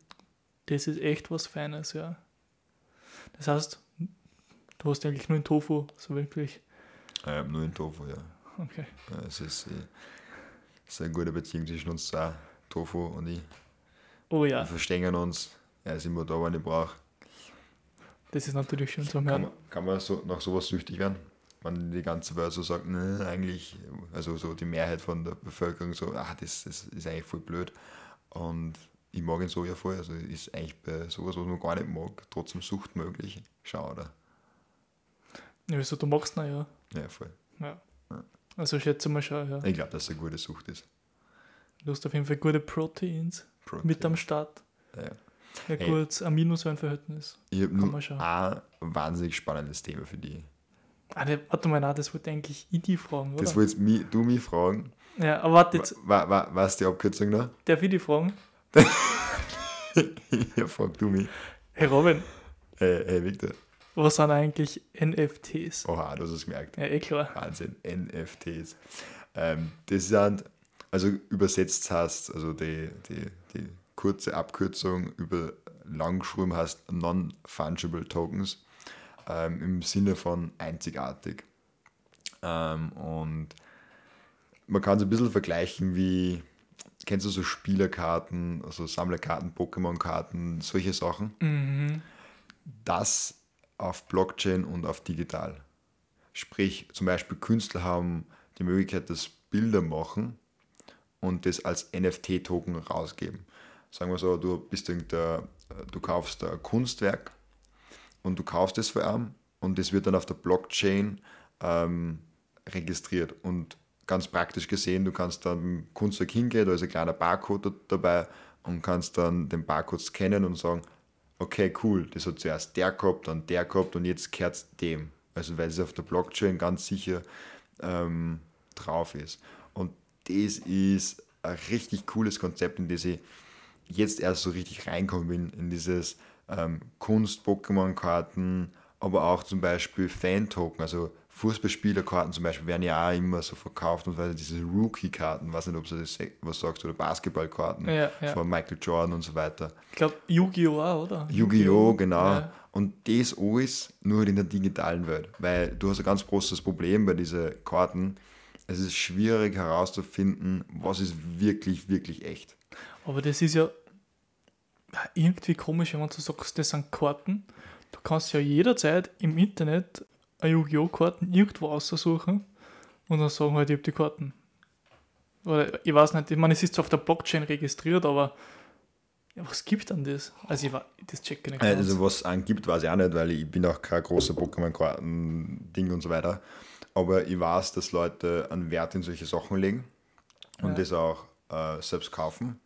Das ist echt was Feines, ja. Das heißt, du hast eigentlich nur in Tofu, so wirklich. Ähm, nur in Tofu, ja. Okay. Ja, Es ist, äh, es ist eine gute Beziehung zwischen uns zwei, Tofu und ich. Oh Wir ja, verstehen uns. Er ist immer da, wenn ich brauche. das ist natürlich schön zu Kann hören. man, kann man so, nach sowas süchtig werden? Wenn die ganze Welt so sagt, ne, eigentlich, also so die Mehrheit von der Bevölkerung so, ach, das, das ist eigentlich voll blöd. Und ich mag ihn so ja voll, also ist eigentlich bei sowas, was man gar nicht mag, trotzdem Sucht möglich. Schade. Ja, wieso, du magst ihn ja. Ja, voll. ja. Also schätze mal schon, ja. Ich glaube, dass es eine gute Sucht ist. Du hast auf jeden Fall gute Proteins Protein. mit am Start. Ja. Ja, Hey. gut, Aminosäurenverhältnis. Ich habe nur ein wahnsinnig spannendes Thema für dich. Ah, ne, warte mal, nein, das wollte eigentlich ich die fragen, oder? Das wolltest mi- du mich fragen. ja, aber warte jetzt, Wa- wa- Was ist die Abkürzung noch? darf ich die fragen? ja, frag du mich. Hey Robin, Hey, hey Victor. Was sind eigentlich NFTs? Oha, du hast es gemerkt. Ja, eh klar. Wahnsinn, NFTs. Ähm, das sind, also übersetzt heißt, also die, die, die kurze Abkürzung über lang geschrieben heißt Non-Fungible Tokens ähm, im Sinne von einzigartig. Ähm, und man kann es ein bisschen vergleichen wie, kennst du so Spielerkarten, also Sammlerkarten, Pokémon-Karten, solche Sachen? Mhm. das auf Blockchain und auf digital. Sprich, zum Beispiel Künstler haben die Möglichkeit, dass Bilder machen und das als NFT-Token rausgeben. Sagen wir so, du bist irgendein, du kaufst ein Kunstwerk und du kaufst es für einen und das wird dann auf der Blockchain ähm, registriert. Und ganz praktisch gesehen, du kannst dann Kunstwerk hingehen, da ist ein kleiner Barcode da- dabei und kannst dann den Barcode scannen und sagen, okay, cool, das hat zuerst der gehabt, dann der gehabt und jetzt kehrt es dem. Also weil es auf der Blockchain ganz sicher ähm, drauf ist. Und das ist ein richtig cooles Konzept, in das ich jetzt erst so richtig reinkommen bin, in dieses ähm, Kunst-Pokémon-Karten, aber auch zum Beispiel Fan-Token, also Fußballspielerkarten zum Beispiel werden ja auch immer so verkauft und weil diese Rookie-Karten, weiß nicht, ob du das was sagst, oder Basketballkarten Ja, ja. von Michael Jordan und so weiter. Ich glaube, Yu-Gi-Oh! auch, oder? Yu-Gi-Oh! genau. Ja. Und das alles nur in der digitalen Welt. Weil du hast ein ganz großes Problem bei diesen Karten. Es ist schwierig herauszufinden, was ist wirklich, wirklich echt. Aber das ist ja irgendwie komisch, wenn man so sagst, das sind Karten. Du kannst ja jederzeit im Internet Yu-Gi-Oh! Karten irgendwo aussuchen und dann sagen halt, ich habe die Karten. Oder ich weiß nicht, ich meine, es ist zwar auf der Blockchain registriert, aber ja, was gibt dann das? Also ich war, das check ich nicht ganz. Also was es angibt, weiß ich auch nicht, weil ich bin auch kein großer Pokémon-Karten-Ding und so weiter. Aber ich weiß, dass Leute einen Wert in solche Sachen legen und Ja. das auch äh, selbst kaufen.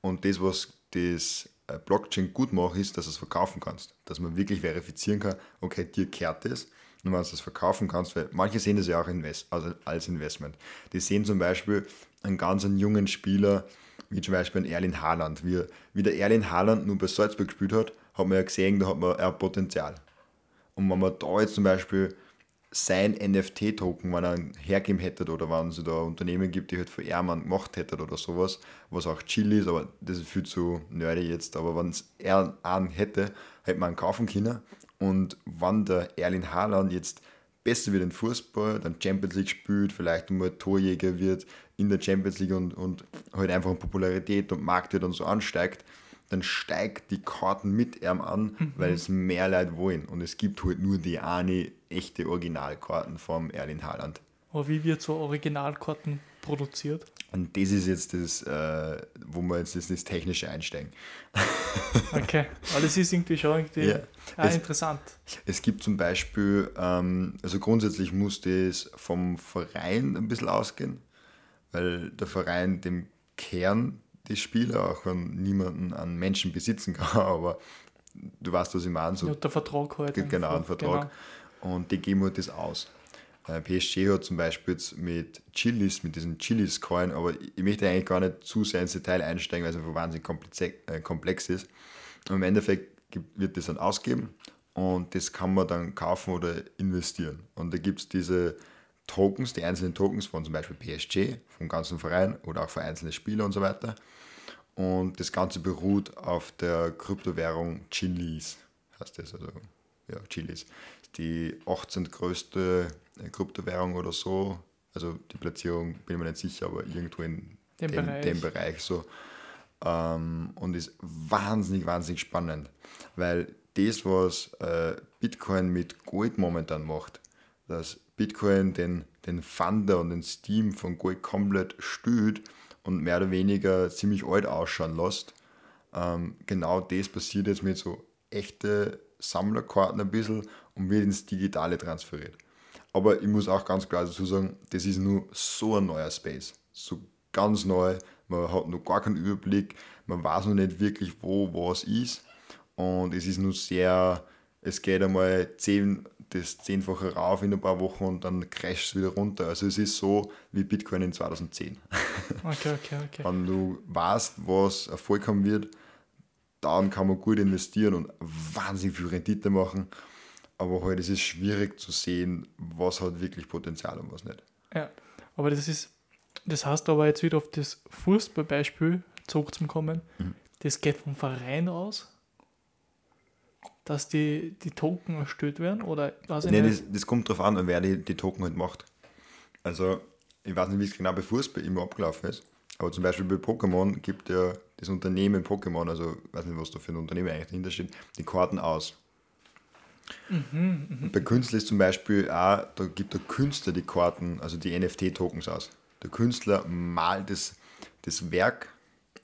Und das, was das äh, Blockchain gut macht, ist, dass du es verkaufen kannst. Dass man wirklich verifizieren kann, okay, dir kehrt das. Und wenn du das verkaufen kannst, weil manche sehen das ja auch invest, also als Investment. Die sehen zum Beispiel einen ganz einen jungen Spieler, wie zum Beispiel ein Erlin Haaland. Wie, wie der Erlin Haaland nur bei Salzburg gespielt hat, hat man ja gesehen, da hat man hat Potenzial. Und wenn man da jetzt zum Beispiel sein NFT-Token, wenn er hergeben hätte oder wenn es da Unternehmen gibt, die halt für Ehrmann gemacht hätte oder sowas, was auch chill ist, aber das ist viel zu nerdy jetzt, aber wenn es er einen hätte, hätte man ihn kaufen können Und wenn der Erling Haaland jetzt besser wird in Fußball, dann Champions League spielt, vielleicht mal Torjäger wird in der Champions League und, und halt einfach in Popularität und Marktwert und so ansteigt, dann steigt die Karten mit ihm an, mhm. weil es mehr Leute wollen. Und es gibt halt nur die eine echte Originalkarten vom Erling Haaland. Aber wie wird so Originalkarten produziert? Und das ist jetzt das, äh, wo wir jetzt das, das Technische einsteigen. okay, aber das ist irgendwie schon irgendwie ja. ah, es, interessant. Es gibt zum Beispiel, ähm, also grundsätzlich muss das vom Verein ein bisschen ausgehen, weil der Verein dem Kern die Spieler, auch wenn niemanden an Menschen besitzen kann, aber du weißt, was ich meine. So, ja, der Vertrag halt. Genau, ein Vertrag. Genau. Und die geben halt das aus. Äh, PSG hat zum Beispiel jetzt mit Chilis, mit diesen Chilis-Coin, aber ich möchte eigentlich gar nicht zu sehr ins Detail einsteigen, weil es einfach wahnsinnig äh, komplex ist. Und im Endeffekt wird das dann ausgeben und das kann man dann kaufen oder investieren. Und da gibt es diese Tokens, die einzelnen Tokens von zum Beispiel PSG, vom ganzen Verein oder auch für einzelne Spieler und so weiter. Und das Ganze beruht auf der Kryptowährung Chilis, heißt das, also ja, Chilis. Die 18. größte Kryptowährung oder so. Also die Platzierung bin ich mir nicht sicher, aber irgendwo in dem, dem, Bereich. dem Bereich. so. Ähm, und ist wahnsinnig, wahnsinnig spannend, weil das, was äh, Bitcoin mit Gold momentan macht, dass Bitcoin den, den Funder und den Steam von Gold komplett stühlt und mehr oder weniger ziemlich alt ausschauen lässt. Ähm, genau das passiert jetzt mit so echte Sammlerkarten ein bisschen und wird ins Digitale transferiert. Aber ich muss auch ganz klar dazu sagen, das ist nur so ein neuer Space. So ganz neu. Man hat noch gar keinen Überblick. Man weiß noch nicht wirklich, wo was ist. Und es ist nur sehr, es geht einmal zehn, das Zehnfache rauf in ein paar Wochen und dann crasht es wieder runter. Also es ist so wie Bitcoin in 2010. Okay, okay, okay. Wenn du weißt, was Erfolg haben wird, dann kann man gut investieren und wahnsinnig viel Rendite machen. Aber halt es ist schwierig zu sehen, was hat wirklich Potenzial und was nicht. Ja, aber das ist, das heißt aber jetzt wieder auf das Fußballbeispiel zurückzukommen, mhm. das geht vom Verein aus, dass die, die Token erstellt werden oder ich nee? Das, das kommt darauf an, wer die, die Token halt macht. Also ich weiß nicht, wie es genau bei Fußball immer abgelaufen ist, aber zum Beispiel bei Pokémon gibt ja das Unternehmen Pokémon, also ich weiß nicht, was da für ein Unternehmen eigentlich dahinter steht, die Karten aus. Mhm, mh. Bei Künstlern ist zum Beispiel auch, da gibt der Künstler die Karten, also die NFT-Tokens aus. Der Künstler malt das, das Werk.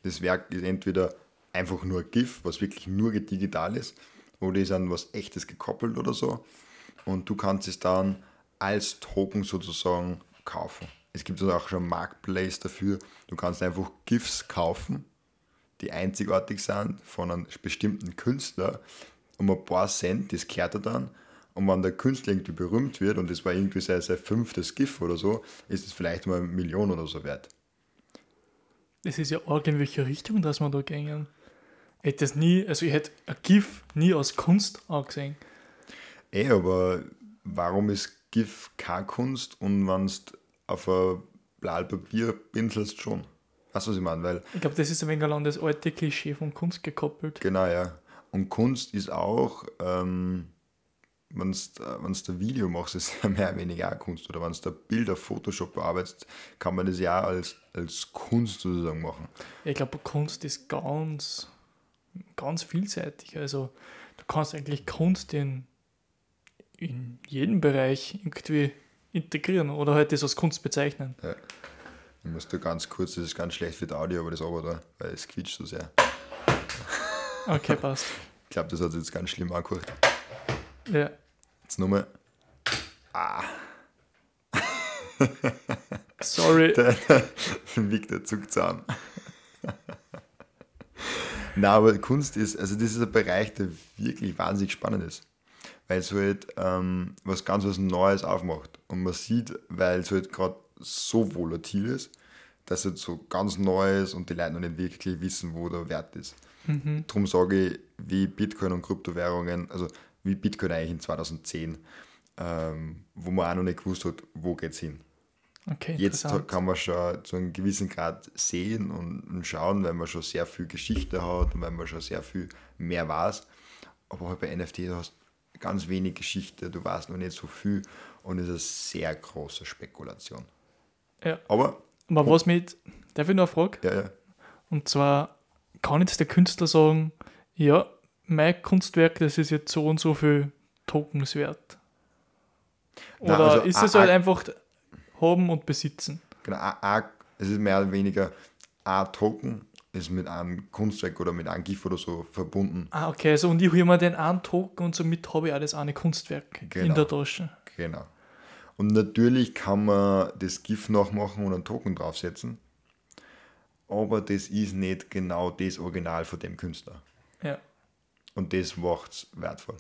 Das Werk ist entweder einfach nur GIF, was wirklich nur digital ist, oder ist an was echtes gekoppelt oder so. Und du kannst es dann als Token sozusagen kaufen. Es gibt auch schon Marketplace dafür. Du kannst einfach GIFs kaufen, die einzigartig sind von einem bestimmten Künstler um ein paar Cent, das kehrt er dann. Und wenn der Künstler irgendwie berühmt wird und das war irgendwie sein, sein fünftes GIF oder so, ist es vielleicht mal eine Million oder so wert. Es ist ja arg in welche Richtung, dass man da gehen. Ich hätte das nie, also ich hätte ein GIF nie als Kunst angesehen. Eh, aber warum ist GIF keine Kunst und wenn es auf ein Blatt Papier pinselst schon? Weißt du, was ich meine? Weil, ich glaube, das ist ein wenig an das alte Klischee von Kunst gekoppelt. Genau, ja. Und Kunst ist auch, ähm, wenn du ein Video machst, ist ja mehr oder weniger auch Kunst. Oder wenn du Bilder Photoshop bearbeitest, kann man das ja auch als, als Kunst sozusagen machen. Ich glaube, Kunst ist ganz, ganz vielseitig. Also du kannst eigentlich Kunst in, in jedem Bereich irgendwie integrieren oder halt das als Kunst bezeichnen. Ja. Ich muss da ganz kurz, das ist ganz schlecht für das Audio, aber das aber da, weil es quietscht so sehr. Okay, passt. Ich glaube, das hat sich jetzt ganz schlimm angehört. Ja. Jetzt nochmal. Ah. Sorry. Der, der Victor zuckt zusammen. Na, aber Kunst ist, also das ist ein Bereich, der wirklich wahnsinnig spannend ist. Weil es halt ähm, was ganz was Neues aufmacht. Und man sieht, weil es halt gerade so volatil ist, dass es halt so ganz neu ist und die Leute noch nicht wirklich wissen, wo der Wert ist. Mhm. Darum sage ich, wie Bitcoin und Kryptowährungen, also wie Bitcoin eigentlich in 2010, ähm, wo man auch noch nicht gewusst hat, wo geht es hin. Okay, Jetzt kann man schon zu einem gewissen Grad sehen und schauen, weil man schon sehr viel Geschichte hat und weil man schon sehr viel mehr weiß. Aber halt bei NFT, du hast ganz wenig Geschichte, du weißt noch nicht so viel und es ist eine sehr große Spekulation. Ja. Aber, Aber was mit, darf ich noch eine Frage? ja, ja, Und zwar, kann jetzt der Künstler sagen, ja, mein Kunstwerk, das ist jetzt so und so viel Tokens wert? Nein, Oder also, ist es halt einfach haben und besitzen? genau, a- a- es ist mehr oder weniger ein Token ist mit einem Kunstwerk oder mit einem GIF oder so verbunden. Ah, okay, also und ich hole mir den einen Token und somit habe ich auch das eine Kunstwerk in Genau. der Tasche. Genau. Und natürlich kann man das GIF nachmachen und einen Token draufsetzen, aber das ist nicht genau das Original von dem Künstler. Ja. Und das macht es wertvoll.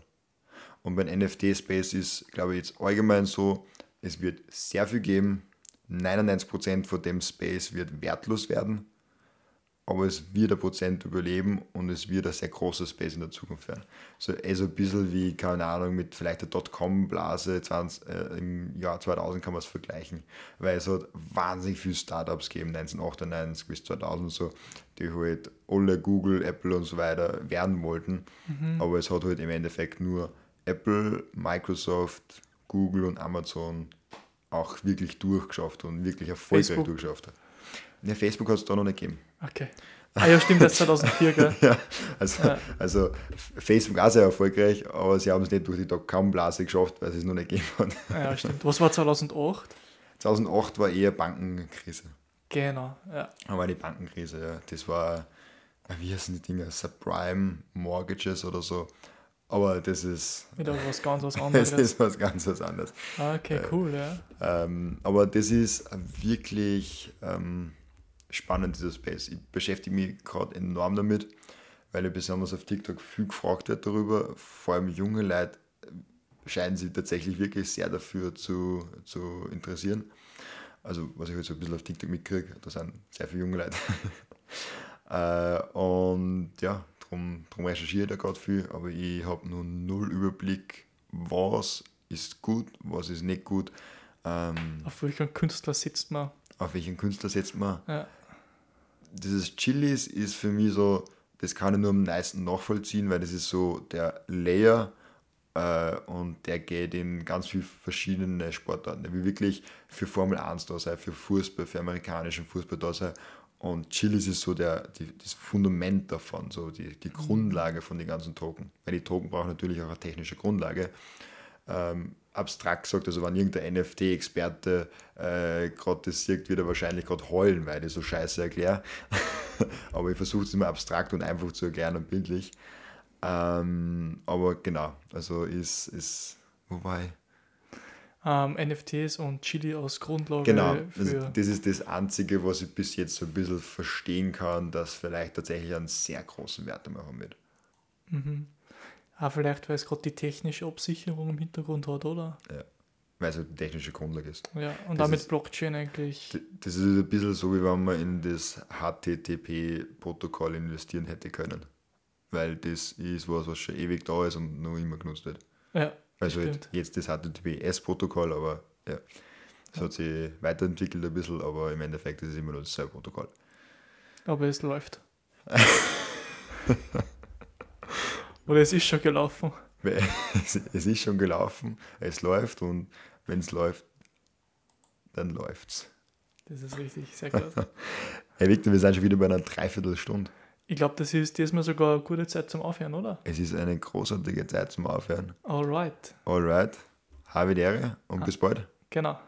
Und beim NFT-Space ist, glaube ich, jetzt allgemein so, es wird sehr viel geben. 99% von dem Space wird wertlos werden, aber es wird ein Prozent überleben und es wird ein sehr großer Space in der Zukunft werden. So eh so ein bisschen wie, keine Ahnung, mit vielleicht der Dotcom-Blase 20, äh, im Jahr 2000 kann man es vergleichen, weil es hat wahnsinnig viele Startups gegeben, 1998 bis 2000 so, die halt alle Google, Apple und so weiter werden wollten, aber es hat halt im Endeffekt nur Apple, Microsoft, Google und Amazon auch wirklich durchgeschafft und wirklich erfolgreich Facebook. durchgeschafft. Ja, Facebook hat es da noch nicht gegeben. Okay. Ah ja, stimmt, das ist 2004, gell? Ja, also, Ja. also Facebook auch sehr erfolgreich, aber sie haben es nicht durch die Dotcom-Blase geschafft, weil es es noch nicht gegeben hat. Ja, stimmt. Was war 2008? 2008 war eher Bankenkrise. Genau, ja. Aber die Bankenkrise, ja. Das war, wie heißen die Dinger? Subprime Mortgages oder so. Aber das ist, Wieder was ganz was das anderes. ist was ganz was anderes. Ah, okay, cool, ja. Ähm, aber das ist wirklich ähm, spannend, dieser Space. Ich beschäftige mich gerade enorm damit, weil ich besonders auf TikTok viel gefragt wird darüber. Vor allem junge Leute äh, scheinen sich tatsächlich wirklich sehr dafür zu, zu interessieren. Also, was ich halt so ein bisschen auf TikTok mitkriege, da sind sehr viele junge Leute. äh, und ja, darum drum recherchiere ich da gerade viel, aber ich habe nur null Überblick, was ist gut, was ist nicht gut. Ähm, Auf welchen Künstler sitzt man? auf welchen Künstler setzt man. Ja. Dieses Chilis ist für mich so, das kann ich nur am meisten nachvollziehen, weil das ist so der Layer äh, und der geht in ganz viele verschiedene Sportarten. Der will wirklich für Formel 1 da sein, für Fußball, für amerikanischen Fußball da sein. Und Chilis ist so der, die, das Fundament davon, so die, die Grundlage von den ganzen Token. Weil die Token brauchen natürlich auch eine technische Grundlage ähm, abstrakt gesagt, also wenn irgendein NFT-Experte äh, gerade das sieht, wird er wahrscheinlich gerade heulen, weil ich so scheiße erkläre. aber ich versuche es immer abstrakt und einfach zu erklären und bildlich. Ähm, aber genau, also ist, ist wobei, Ähm, NFTs und Chili als Grundlage genau, das, für. das ist das Einzige, was ich bis jetzt so ein bisschen verstehen kann, dass vielleicht tatsächlich einen sehr großen Wert einmal haben wird. Mhm. Ah, vielleicht, weil es gerade die technische Absicherung im Hintergrund hat, oder? Weil es halt eine technische Grundlage ist. Ja, und Das damit ist- Blockchain eigentlich. Das ist ein bisschen so, wie wenn man in das HTTP-Protokoll investieren hätte können. Weil das ist was, was schon ewig da ist und noch immer genutzt wird. Ja, Also stimmt. jetzt das HTTPS-Protokoll, aber ja, es hat sich weiterentwickelt ein bisschen, aber im Endeffekt ist es immer nur dasselbe Protokoll. aber es läuft. oder es ist schon gelaufen. Es, es ist schon gelaufen, es läuft und wenn es läuft, dann läuft's. Das ist richtig, sehr gut. Herr Victor, wir sind schon wieder bei einer Dreiviertelstunde. Ich glaube, das ist diesmal sogar eine gute Zeit zum Aufhören, oder? Es ist eine großartige Zeit zum Aufhören. Alright. Alright, habe die Ehre und bis bald. Genau.